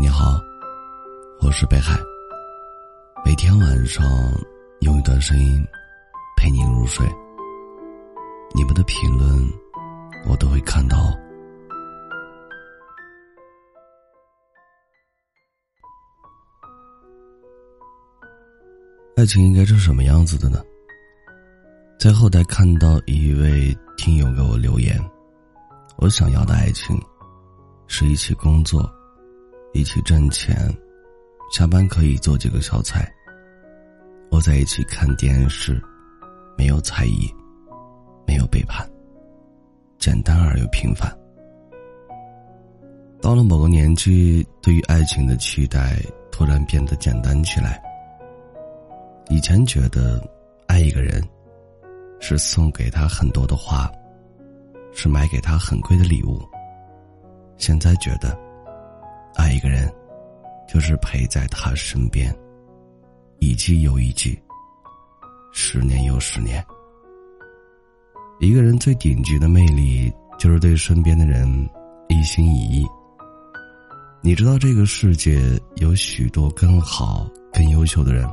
你好，我是北海。每天晚上用一段声音陪你入睡。你们的评论我都会看到。爱情应该是什么样子的呢？在后台看到一位听友给我留言，我想要的爱情是一起工作。一起挣钱，下班可以做几个小菜。窝在一起看电视，没有猜疑，没有背叛，简单而又平凡。到了某个年纪，对于爱情的期待突然变得简单起来。以前觉得爱一个人是送给他很多的花，是买给他很贵的礼物。现在觉得。爱一个人，就是陪在他身边，一季又一季，十年又十年。一个人最顶级的魅力，就是对身边的人一心一意。你知道这个世界有许多更好、更优秀的人，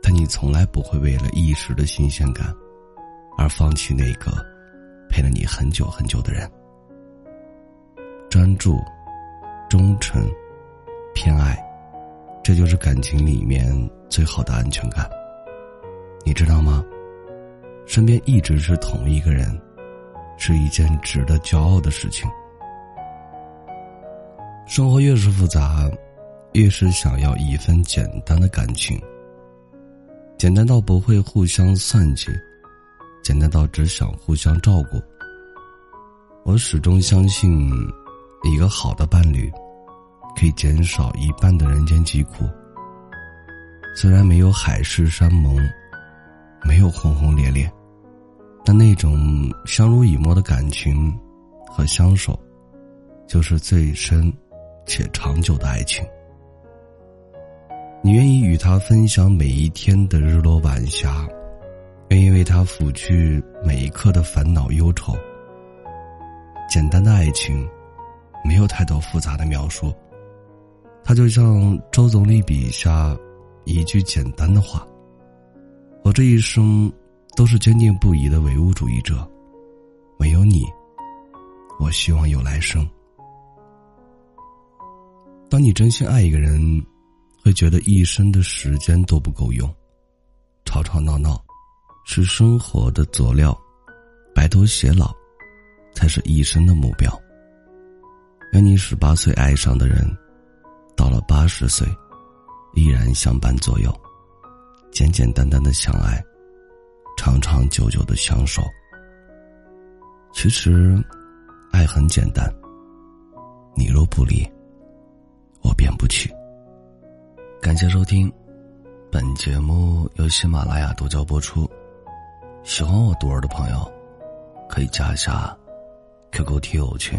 但你从来不会为了一时的新鲜感，而放弃那个陪了你很久很久的人。专注。忠诚、偏爱，这就是感情里面最好的安全感。你知道吗？身边一直是同一个人，是一件值得骄傲的事情。生活越是复杂，越是想要一份简单的感情。简单到不会互相算计，简单到只想互相照顾。我始终相信，一个好的伴侣。可以减少一半的人间疾苦。虽然没有海誓山盟，没有轰轰烈烈，但那种相濡以沫的感情和相守，就是最深且长久的爱情。你愿意与他分享每一天的日落晚霞，愿意为他抚去每一刻的烦恼忧愁。简单的爱情，没有太多复杂的描述。他就像周总理笔下一句简单的话：“我这一生都是坚定不移的唯物主义者，没有你，我希望有来生。”当你真心爱一个人，会觉得一生的时间都不够用，吵吵闹闹是生活的佐料，白头偕老才是一生的目标。愿你十八岁爱上的人。到了八十岁，依然相伴左右，简简单单的相爱，长长久久的相守。其实，爱很简单。你若不离，我便不弃。感谢收听，本节目由喜马拉雅独家播出。喜欢我独儿的朋友，可以加一下 QQ 听友群：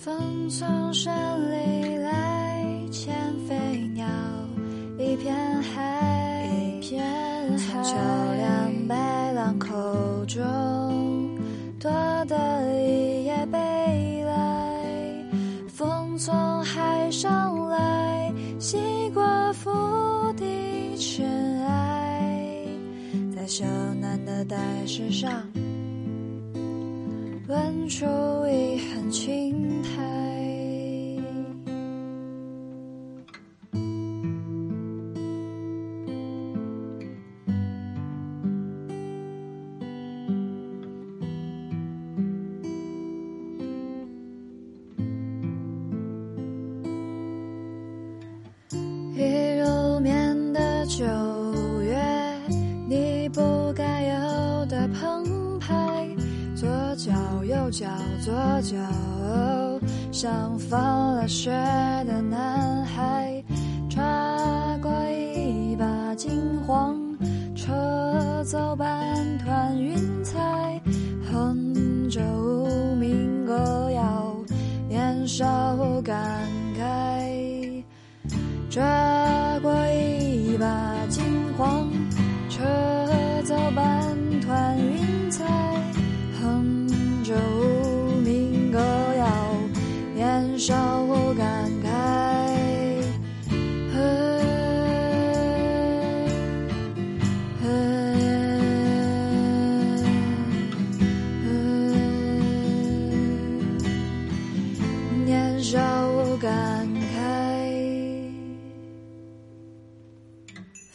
风从山里来。千飞鸟一片海，桥梁白浪口中多得一叶北来，风从海上来，西过腹地尘埃，在小南的大石上纹出一痕青九月，你不该有的澎湃，左脚右脚左脚，像放了学的男孩，抓过一把金黄，车走吧。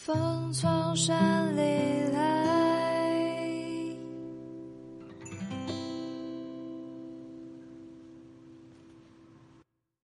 风从山里